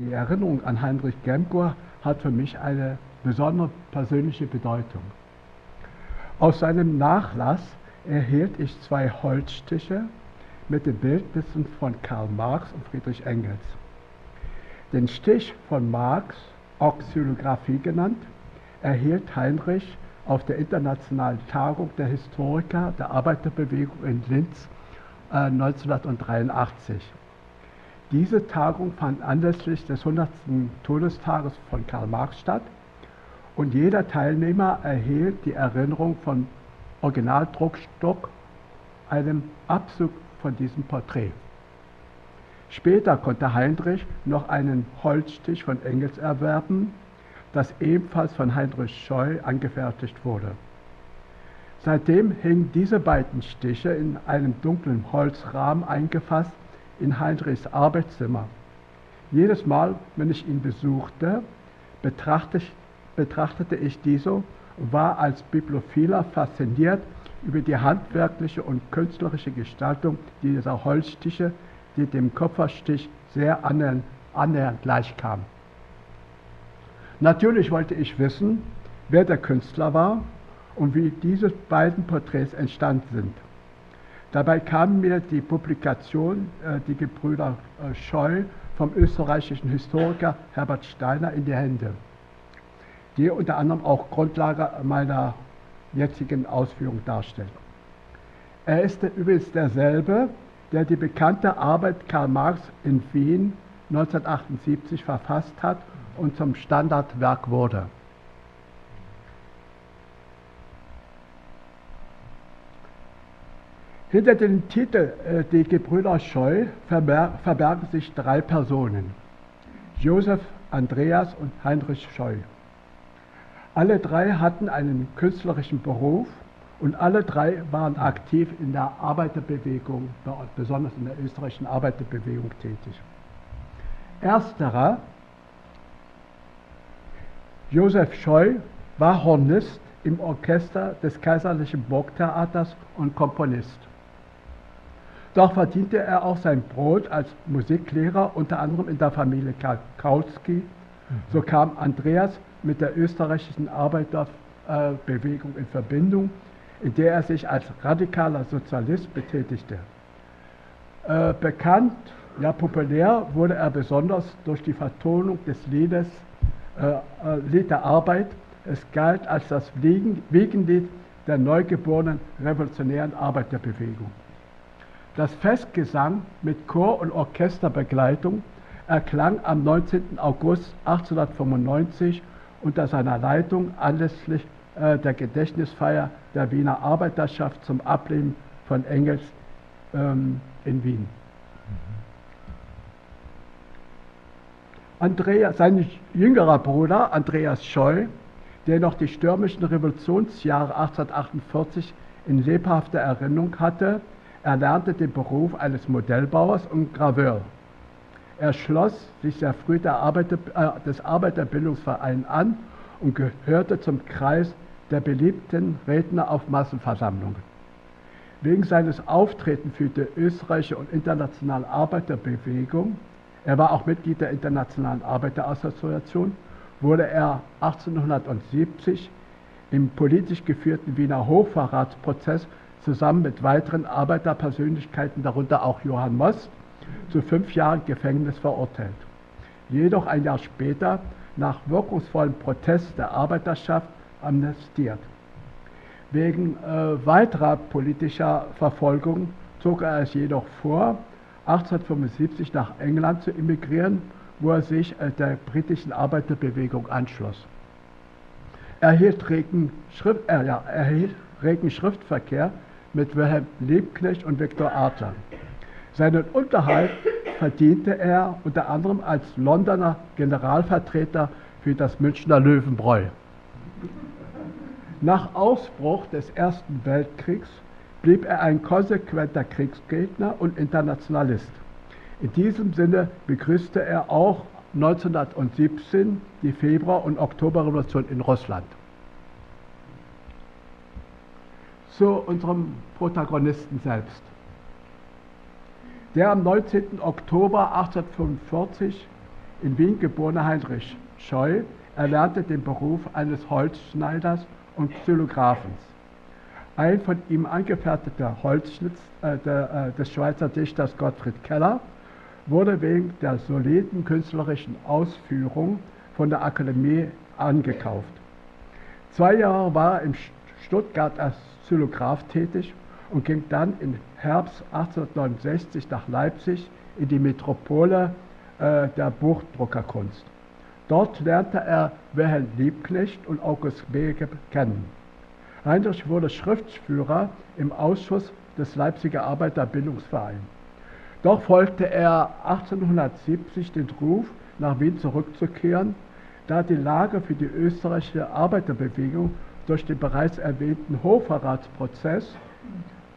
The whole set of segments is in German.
Die Erinnerung an Heinrich Gemgur hat für mich eine besondere persönliche Bedeutung. Aus seinem Nachlass erhielt ich zwei Holzstiche mit den Bildnissen von Karl Marx und Friedrich Engels. Den Stich von Marx, Oxylographie genannt, erhielt Heinrich auf der Internationalen Tagung der Historiker der Arbeiterbewegung in Linz äh, 1983. Diese Tagung fand anlässlich des 100. Todestages von Karl Marx statt und jeder Teilnehmer erhielt die Erinnerung von Originaldruckstock, einem Abzug von diesem Porträt. Später konnte Heinrich noch einen Holzstich von Engels erwerben, das ebenfalls von Heinrich Scheu angefertigt wurde. Seitdem hingen diese beiden Stiche in einem dunklen Holzrahmen eingefasst in Heinrichs Arbeitszimmer. Jedes Mal, wenn ich ihn besuchte, betrachtete, ich diese und war als Bibliophiler fasziniert über die handwerkliche und künstlerische Gestaltung dieser Holzstiche, die dem Kupferstich sehr annähernd, annähernd gleichkam. Natürlich wollte ich wissen, wer der Künstler war und wie diese beiden Porträts entstanden sind. Dabei kam mir die Publikation äh, Die Gebrüder äh, Scheu vom österreichischen Historiker Herbert Steiner in die Hände, die unter anderem auch Grundlage meiner jetzigen Ausführung darstellt. Er ist übrigens derselbe, der die bekannte Arbeit Karl Marx in Wien 1978 verfasst hat und zum Standardwerk wurde. Hinter dem Titel äh, Die Gebrüder Scheu verbergen sich drei Personen. Josef, Andreas und Heinrich Scheu. Alle drei hatten einen künstlerischen Beruf und alle drei waren aktiv in der Arbeiterbewegung, besonders in der österreichischen Arbeiterbewegung tätig. Ersterer, Josef Scheu, war Hornist im Orchester des Kaiserlichen Burgtheaters und Komponist. Doch verdiente er auch sein Brot als Musiklehrer, unter anderem in der Familie Kautsky. Mhm. So kam Andreas mit der österreichischen Arbeiterbewegung in Verbindung, in der er sich als radikaler Sozialist betätigte. Äh, bekannt, ja populär wurde er besonders durch die Vertonung des Liedes äh, äh, Lied der Arbeit. Es galt als das Wegenlied der neugeborenen revolutionären Arbeiterbewegung. Das Festgesang mit Chor- und Orchesterbegleitung erklang am 19. August 1895 unter seiner Leitung anlässlich äh, der Gedächtnisfeier der Wiener Arbeiterschaft zum Ableben von Engels ähm, in Wien. Andreas, sein jüngerer Bruder Andreas Scheu, der noch die stürmischen Revolutionsjahre 1848 in lebhafter Erinnerung hatte, erlernte den Beruf eines Modellbauers und Graveur. Er schloss sich sehr früh Arbeiter, äh, des Arbeiterbildungsvereins an und gehörte zum Kreis der beliebten Redner auf Massenversammlungen. Wegen seines Auftretens für die österreichische und internationale Arbeiterbewegung, er war auch Mitglied der Internationalen Arbeiterassoziation, wurde er 1870 im politisch geführten Wiener Hochverratsprozess zusammen mit weiteren Arbeiterpersönlichkeiten, darunter auch Johann Most, zu fünf Jahren Gefängnis verurteilt. Jedoch ein Jahr später nach wirkungsvollem Protest der Arbeiterschaft amnestiert. Wegen äh, weiterer politischer Verfolgung zog er es jedoch vor, 1875 nach England zu emigrieren, wo er sich äh, der britischen Arbeiterbewegung anschloss. Er erhielt regen, Schrift, äh, ja, erhielt regen Schriftverkehr mit Wilhelm Liebknecht und Viktor Adler. Seinen Unterhalt verdiente er unter anderem als Londoner Generalvertreter für das Münchner Löwenbräu. Nach Ausbruch des Ersten Weltkriegs blieb er ein konsequenter Kriegsgegner und Internationalist. In diesem Sinne begrüßte er auch 1917 die Februar- und Oktoberrevolution in Russland zu unserem Protagonisten selbst. Der am 19. Oktober 1845 in Wien geborene Heinrich Scheu erlernte den Beruf eines Holzschneiders und Xylographens. Ein von ihm angefertigter Holzschnitz äh, der, äh, des Schweizer Dichters Gottfried Keller wurde wegen der soliden künstlerischen Ausführung von der Akademie angekauft. Zwei Jahre war er in Stuttgart als Xylograph tätig und ging dann im Herbst 1869 nach Leipzig in die Metropole äh, der Buchdruckerkunst. Dort lernte er Wilhelm Liebknecht und August Bege kennen. Heinrich wurde Schriftführer im Ausschuss des Leipziger Arbeiterbildungsvereins. Doch folgte er 1870 den Ruf, nach Wien zurückzukehren, da die Lage für die österreichische Arbeiterbewegung durch den bereits erwähnten Hochverratsprozess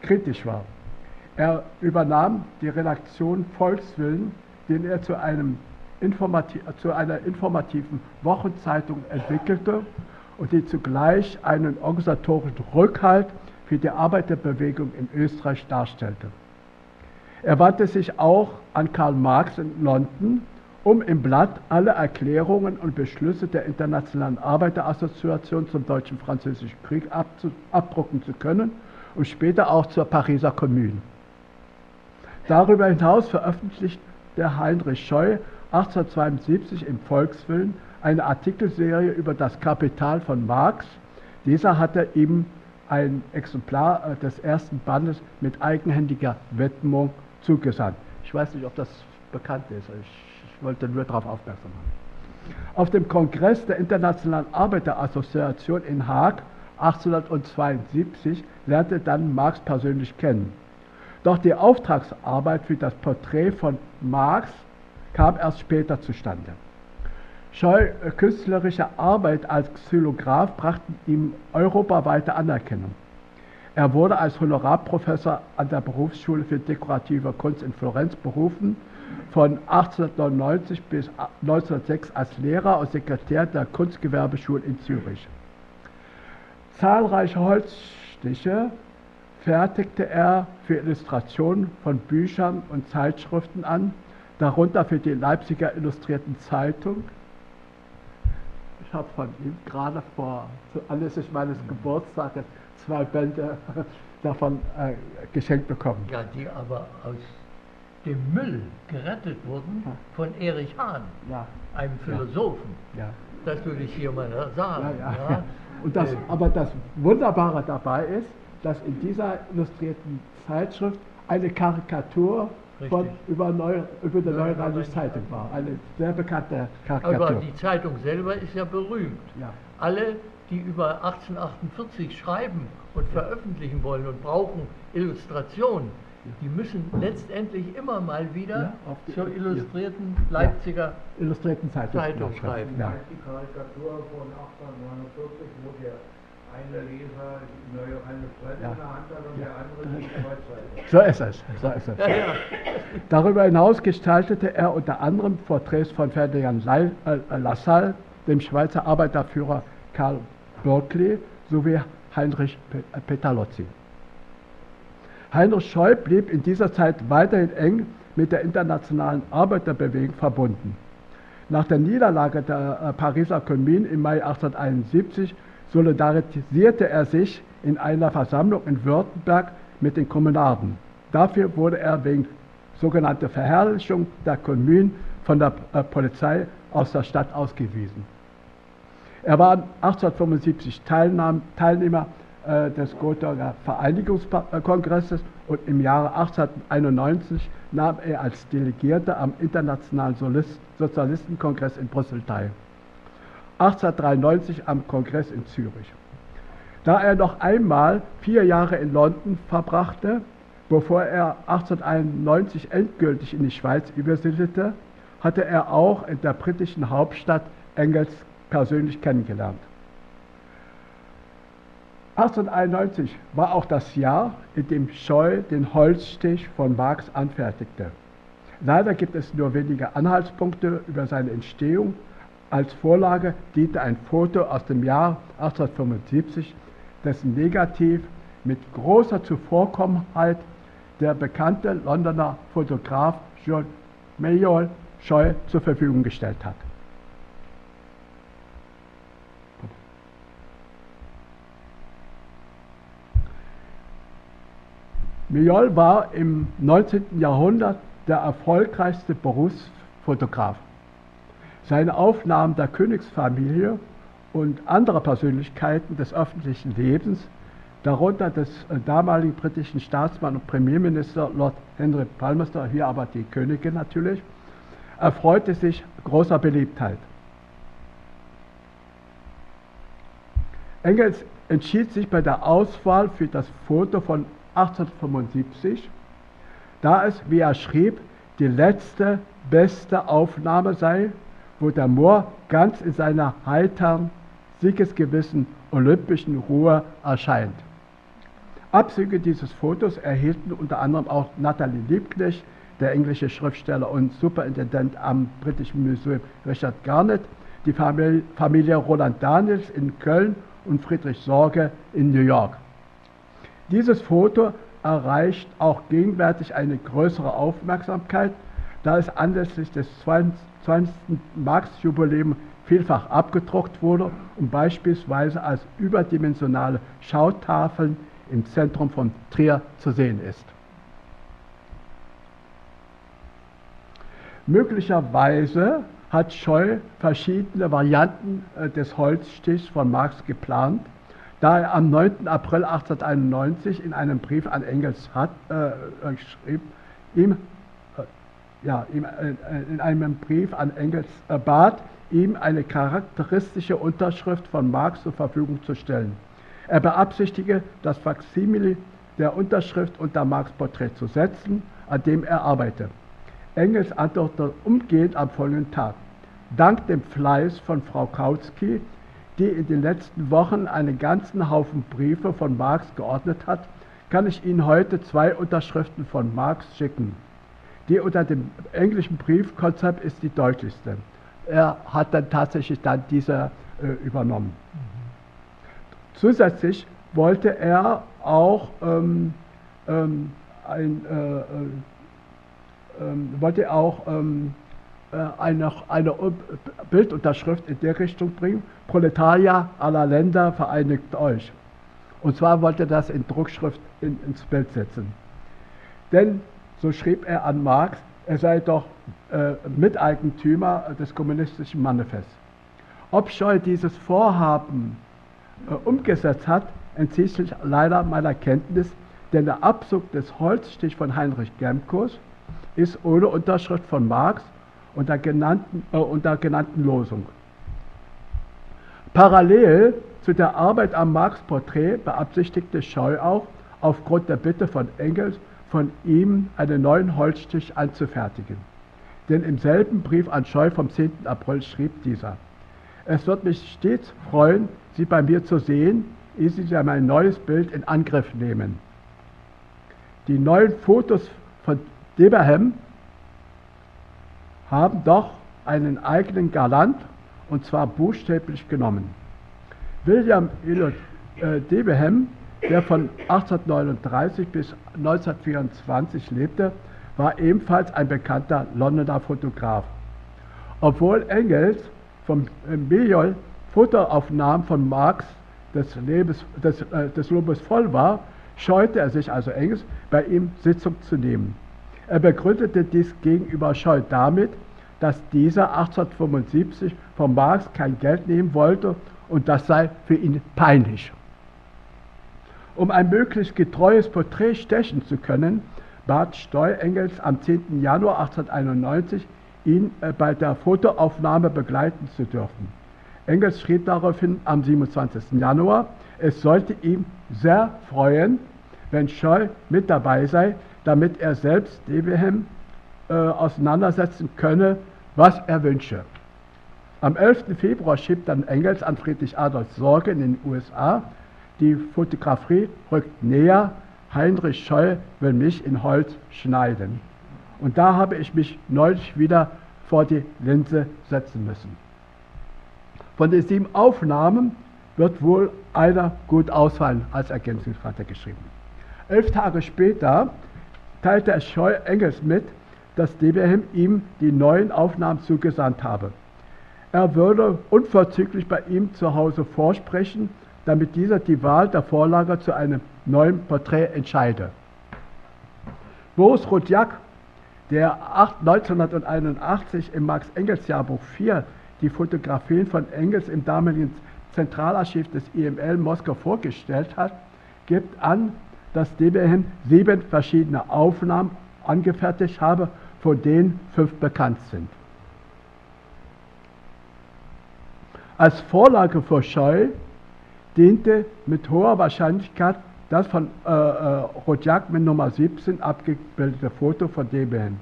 kritisch war. Er übernahm die Redaktion Volkswillen, den er zu, zu einer informativen Wochenzeitung entwickelte und die zugleich einen organisatorischen Rückhalt für die Arbeiterbewegung in Österreich darstellte. Er wandte sich auch an Karl Marx in London, um im Blatt alle Erklärungen und Beschlüsse der Internationalen Arbeiterassoziation zum Deutschen-Französischen Krieg abdrucken zu können und später auch zur Pariser Kommune. Darüber hinaus veröffentlichte Heinrich Scheu 1872 im Volkswillen eine Artikelserie über das Kapital von Marx. Dieser hatte ihm ein Exemplar äh, des ersten Bandes mit eigenhändiger Widmung zugesandt. Ich weiß nicht, ob das bekannt ist. Ich wollte nur darauf aufmerksam machen. Auf dem Kongress der Internationalen Arbeiterassoziation in Haag 1872 lernte dann Marx persönlich kennen. Doch die Auftragsarbeit für das Porträt von Marx kam erst später zustande. Scheu äh, künstlerische Arbeit als Xylograph brachten ihm europaweite Anerkennung. Er wurde als Honorarprofessor an der Berufsschule für dekorative Kunst in Florenz berufen, von 1899 bis 1906 als Lehrer und Sekretär der Kunstgewerbeschule in Zürich. Zahlreiche Holzstiche fertigte er für Illustrationen von Büchern und Zeitschriften an, darunter für die Leipziger Illustrierten Zeitung. Ich habe von ihm gerade vor anlässlich meines Geburtstages zwei Bände davon äh, geschenkt bekommen. Ja, die aber aus dem Müll gerettet wurden von Erich Hahn, ja. einem Philosophen. Ja. Das würde ich hier mal sagen. Ja, Und das, äh, aber das Wunderbare dabei ist, dass in dieser illustrierten Zeitschrift eine Karikatur von, über, Neu, über der Neurheinische Zeitung war. Eine sehr bekannte Karikatur. Aber die Zeitung selber ist ja berühmt. Ja. Alle, die über 1848 schreiben und veröffentlichen wollen und brauchen Illustrationen, die müssen letztendlich immer mal wieder ja, zur illustrierten Leipziger illustrierten Zeitung, Zeitung schreiben. Ja. Die Karikatur von 1849, wo der eine Leser neue eine Brille ja. in der Hand hat und der andere die Kreuzseite. So ist es. So ist es. Ja, ja. Darüber hinaus gestaltete er unter anderem Porträts von Ferdinand äh, Lassalle, dem Schweizer Arbeiterführer Karl Berkeley sowie Heinrich Petalozzi. Heinrich Scheu blieb in dieser Zeit weiterhin eng mit der internationalen Arbeiterbewegung verbunden. Nach der Niederlage der äh, Pariser Kommune im Mai 1871 solidarisierte er sich in einer Versammlung in Württemberg mit den Kommunarden. Dafür wurde er wegen sogenannter Verherrlichung der Kommune von der äh, Polizei aus der Stadt ausgewiesen. Er war 1875 Teilnahme, Teilnehmer des Gothaer Vereinigungskongresses und im Jahre 1891 nahm er als Delegierter am Internationalen Sozialistenkongress in Brüssel teil. 1893 am Kongress in Zürich. Da er noch einmal vier Jahre in London verbrachte, bevor er 1891 endgültig in die Schweiz übersiedelte, hatte er auch in der britischen Hauptstadt Engels persönlich kennengelernt. 1891 war auch das Jahr, in dem Scheu den Holzstich von Marx anfertigte. Leider gibt es nur wenige Anhaltspunkte über seine Entstehung. Als Vorlage diente ein Foto aus dem Jahr 1875, dessen Negativ mit großer Zuvorkommenheit der bekannte Londoner Fotograf John Mayall Scheu zur Verfügung gestellt hat. Mignoll war im 19. Jahrhundert der erfolgreichste Berufsfotograf. Seine Aufnahmen der Königsfamilie und anderer Persönlichkeiten des öffentlichen Lebens, darunter des äh, damaligen britischen Staatsmann und Premierminister Lord Henry Palmerston, hier aber die Königin natürlich, erfreute sich großer Beliebtheit. Engels entschied sich bei der Auswahl für das Foto von 1875, da es, wie er schrieb, die letzte beste Aufnahme sei, wo der Moor ganz in seiner heiteren, siegesgewissen olympischen Ruhe erscheint. Abzüge dieses Fotos erhielten unter anderem auch Nathalie Liebknecht, der englische Schriftsteller und Superintendent am Britischen Museum Richard Garnett, die Familie Roland Daniels in Köln und Friedrich Sorge in New York. Dieses Foto erreicht auch gegenwärtig eine größere Aufmerksamkeit, da es anlässlich des 20. Marx-Jubiläums vielfach abgedruckt wurde und beispielsweise als überdimensionale Schautafeln im Zentrum von Trier zu sehen ist. Möglicherweise hat Scheu verschiedene Varianten äh, des Holzstichs von Marx geplant, da er am 9. April 1891 in einem Brief an Engels hat, äh, äh, schrieb, ihm, äh, ja, ihm, äh, in einem Brief an Engels äh, bat, ihm eine charakteristische Unterschrift von Marx zur Verfügung zu stellen. Er beabsichtige, das Faksimile der Unterschrift unter Marx Porträt zu setzen, an dem er arbeite. Engels antwortete umgehend am folgenden Tag. Dank dem Fleiß von Frau Kautsky die in den letzten Wochen einen ganzen Haufen Briefe von Marx geordnet hat, kann ich Ihnen heute zwei Unterschriften von Marx schicken. Die unter dem englischen Briefkonzept ist die deutlichste. Er hat dann tatsächlich dann diese äh, übernommen. Zusätzlich wollte er auch ähm, ähm, ein, äh, äh, ähm, wollte auch ähm, äh, eine, eine Bildunterschrift in der Richtung bringen, Proletarier aller Länder vereinigt euch. Und zwar wollte er das in Druckschrift in, ins Bild setzen. Denn, so schrieb er an Marx, er sei doch äh, Miteigentümer des kommunistischen Manifests. Ob Scheu dieses Vorhaben äh, umgesetzt hat, entzieht sich leider meiner Kenntnis, denn der Abzug des Holzstich von Heinrich Gemkos ist ohne Unterschrift von Marx unter genannten, äh, unter genannten Losung. Parallel zu der Arbeit am Marx-Porträt beabsichtigte Scheu auch, aufgrund der Bitte von Engels, von ihm einen neuen Holzstich anzufertigen. Denn im selben Brief an Scheu vom 10. April schrieb dieser, es wird mich stets freuen, Sie bei mir zu sehen, ehe Sie mein neues Bild in Angriff nehmen. Die neuen Fotos von Deberhem haben doch einen eigenen Galant und zwar buchstäblich genommen. William Elliot äh, Debenham, der von 1839 bis 1924 lebte, war ebenfalls ein bekannter Londoner Fotograf. Obwohl Engels vom äh, Mediol Fotoaufnahmen von Marx des, Lebens, des, äh, des Lobes voll war, scheute er sich also Engels, bei ihm Sitzung zu nehmen. Er begründete dies gegenüber Scheu damit, dass dieser 1875 von Marx kein Geld nehmen wollte und das sei für ihn peinlich. Um ein möglichst getreues Porträt stechen zu können, bat Steu Engels am 10. Januar 1891, ihn äh, bei der Fotoaufnahme begleiten zu dürfen. Engels schrieb daraufhin am 27. Januar, es sollte ihm sehr freuen, wenn Scheu mit dabei sei, damit er selbst Debenham äh, auseinandersetzen könne, was er wünsche. Am 11. Februar schrieb dann Engels an Friedrich Adolf Sorge in den USA, die Fotografie rückt näher, Heinrich Scheu will mich in Holz schneiden. Und da habe ich mich neulich wieder vor die Linse setzen müssen. Von den sieben Aufnahmen wird wohl einer gut ausfallen, als Ergänzungsvater geschrieben. Elf Tage später teilte Scheu Engels mit, dass DBM ihm die neuen Aufnahmen zugesandt habe. Er würde unverzüglich bei ihm zu Hause vorsprechen, damit dieser die Wahl der Vorlage zu einem neuen Porträt entscheide. Boris Rodjak, der 1981 im Marx-Engels-Jahrbuch 4 die Fotografien von Engels im damaligen Zentralarchiv des IML Moskau vorgestellt hat, gibt an, dass DBM sieben verschiedene Aufnahmen angefertigt habe, von denen fünf bekannt sind. Als Vorlage für Scheu diente mit hoher Wahrscheinlichkeit das von äh, äh, Rodjak mit Nummer 17 abgebildete Foto von DBN.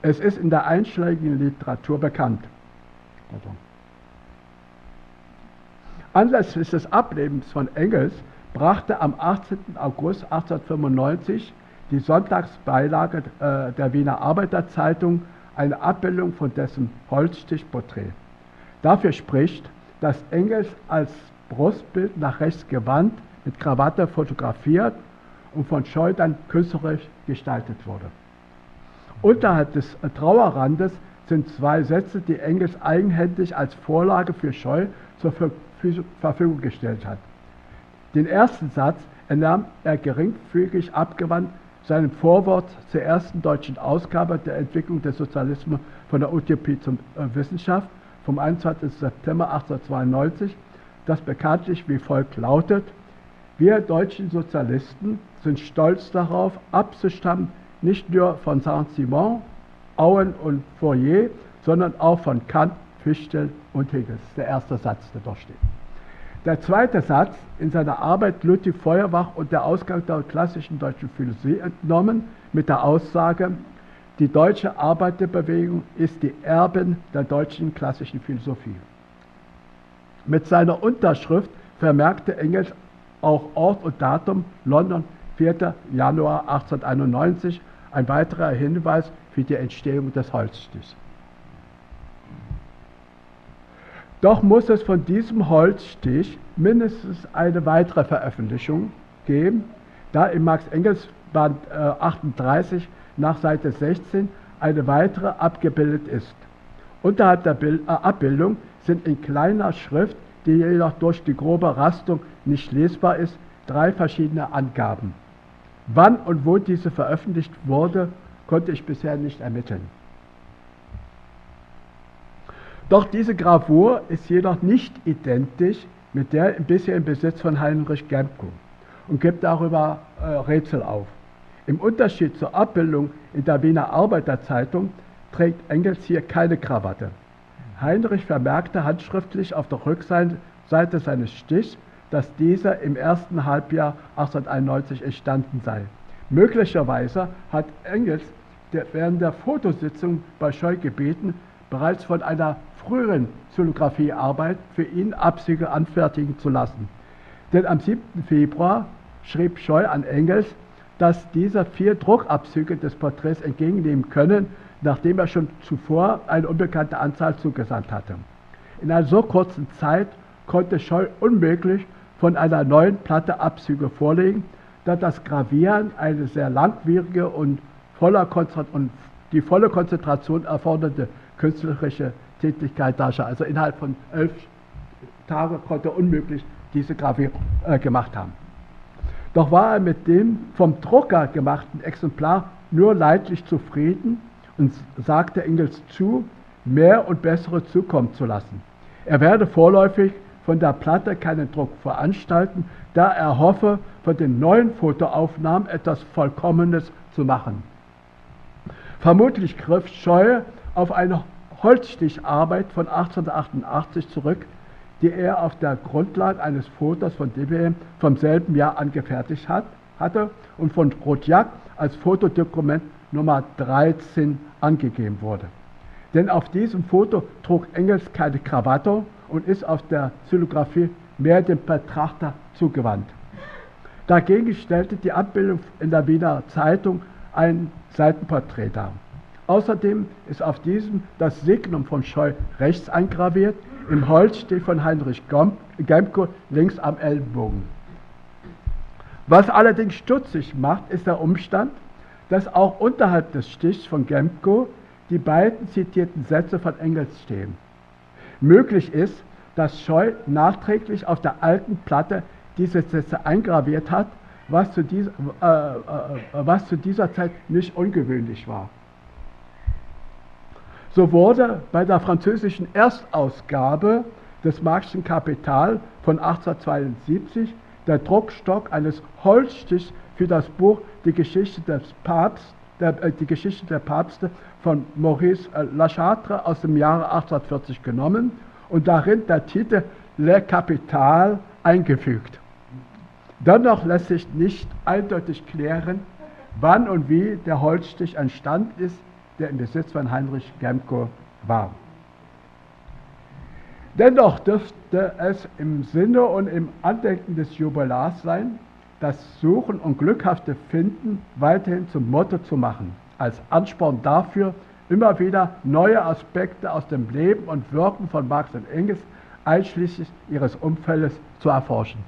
Es ist in der einschlägigen Literatur bekannt. Anlässlich des Ablebens von Engels brachte am 18. August 1895 die Sonntagsbeilage äh, der Wiener Arbeiterzeitung eine Abbildung von dessen Holzstichporträt. Dafür spricht, dass Engels als Brustbild nach rechts gewandt mit Krawatte fotografiert und von Scheu dann künstlerisch gestaltet wurde. Unterhalb des Trauerrandes sind zwei Sätze, die Engels eigenhändig als Vorlage für Scheu zur Verfügung gestellt hat. Den ersten Satz entnahm er geringfügig abgewandt seinem Vorwort zur ersten deutschen Ausgabe der Entwicklung des Sozialismus von der Utopie zur äh, Wissenschaft vom 21. September 1892, das bekanntlich wie folgt lautet, wir deutschen Sozialisten sind stolz darauf, abzustammen nicht nur von Saint-Simon, Auen und Fourier, sondern auch von Kant, Fichtel und Hegel. Das ist der erste Satz, der dort steht. Der zweite Satz in seiner Arbeit Ludwig Feuerbach und der Ausgang der klassischen deutschen Philosophie entnommen mit der Aussage, die deutsche Arbeiterbewegung ist die Erbin der deutschen klassischen Philosophie. Mit seiner Unterschrift vermerkte Engels auch Ort und Datum London, 4. Januar 1891, ein weiterer Hinweis für die Entstehung des Holzstichs. Doch muss es von diesem Holzstich mindestens eine weitere Veröffentlichung geben, da im Max-Engels-Band äh, 38 nach Seite 16 eine weitere abgebildet ist. Unterhalb der Bild, äh, Abbildung sind in kleiner Schrift, die jedoch durch die grobe Rastung nicht lesbar ist, drei verschiedene Angaben. Wann und wo diese veröffentlicht wurde, konnte ich bisher nicht ermitteln. Doch diese Gravur ist jedoch nicht identisch mit der bisher im Besitz von Heinrich Gemko und gibt darüber äh, Rätsel auf. Im Unterschied zur Abbildung in der Wiener Arbeiterzeitung trägt Engels hier keine Krawatte. Heinrich vermerkte handschriftlich auf der Rückseite seines Stichs, dass dieser im ersten Halbjahr 1891 entstanden sei. Möglicherweise hat Engels während der Fotositzung bei Scheu gebeten, bereits von einer früheren Xylographiearbeit für ihn Abzüge anfertigen zu lassen. Denn am 7. Februar schrieb Scheu an Engels, dass dieser vier Druckabzüge des Porträts entgegennehmen können, nachdem er schon zuvor eine unbekannte Anzahl zugesandt hatte. In einer so kurzen Zeit konnte Scheu unmöglich von einer neuen Platte Abzüge vorlegen, da das Gravieren eine sehr langwierige und, voller und die volle Konzentration erfordernde künstlerische Tätigkeit darstellt. Also innerhalb von elf Tagen konnte er unmöglich diese Gravur äh, gemacht haben. Doch war er mit dem vom Drucker gemachten Exemplar nur leidlich zufrieden und sagte Engels zu, mehr und bessere zukommen zu lassen. Er werde vorläufig von der Platte keinen Druck veranstalten, da er hoffe, von den neuen Fotoaufnahmen etwas Vollkommenes zu machen. Vermutlich griff Scheue auf eine Holzsticharbeit von 1888 zurück, die er auf der Grundlage eines Fotos von DBM vom selben Jahr angefertigt hat, hatte und von Rodjak als Fotodokument Nummer 13 angegeben wurde. Denn auf diesem Foto trug Engels keine Krawatte und ist auf der Xylographie mehr dem Betrachter zugewandt. Dagegen stellte die Abbildung in der Wiener Zeitung ein Seitenporträt dar. Außerdem ist auf diesem das Signum von Scheu rechts eingraviert, im Holz steht von Heinrich Gemko links am Ellenbogen. Was allerdings stutzig macht, ist der Umstand, dass auch unterhalb des Stichs von Gemco die beiden zitierten Sätze von Engels stehen. Möglich ist, dass Scheu nachträglich auf der alten Platte diese Sätze eingraviert hat, was zu, dieser, äh, äh, was zu dieser Zeit nicht ungewöhnlich war. So wurde bei der französischen Erstausgabe des Marxischen Kapital von 1872 der Druckstock eines Holzstichs für das Buch Die Geschichte des Papst, der, äh, die Geschichte der Papste von Maurice äh, Lachatre aus dem Jahre 1840 genommen und darin der Titel Le Capital eingefügt. Dennoch lässt sich nicht eindeutig klären, wann und wie der Holzstich entstanden ist, der im Besitz von Heinrich Gemko war. Dennoch dürfte es im Sinne und im Andenken des Jubilars sein, das Suchen und glückhafte Finden weiterhin zum Motto zu machen, als Ansporn dafür, immer wieder neue Aspekte aus dem Leben und Wirken von Marx und Engels einschließlich ihres Umfeldes zu erforschen.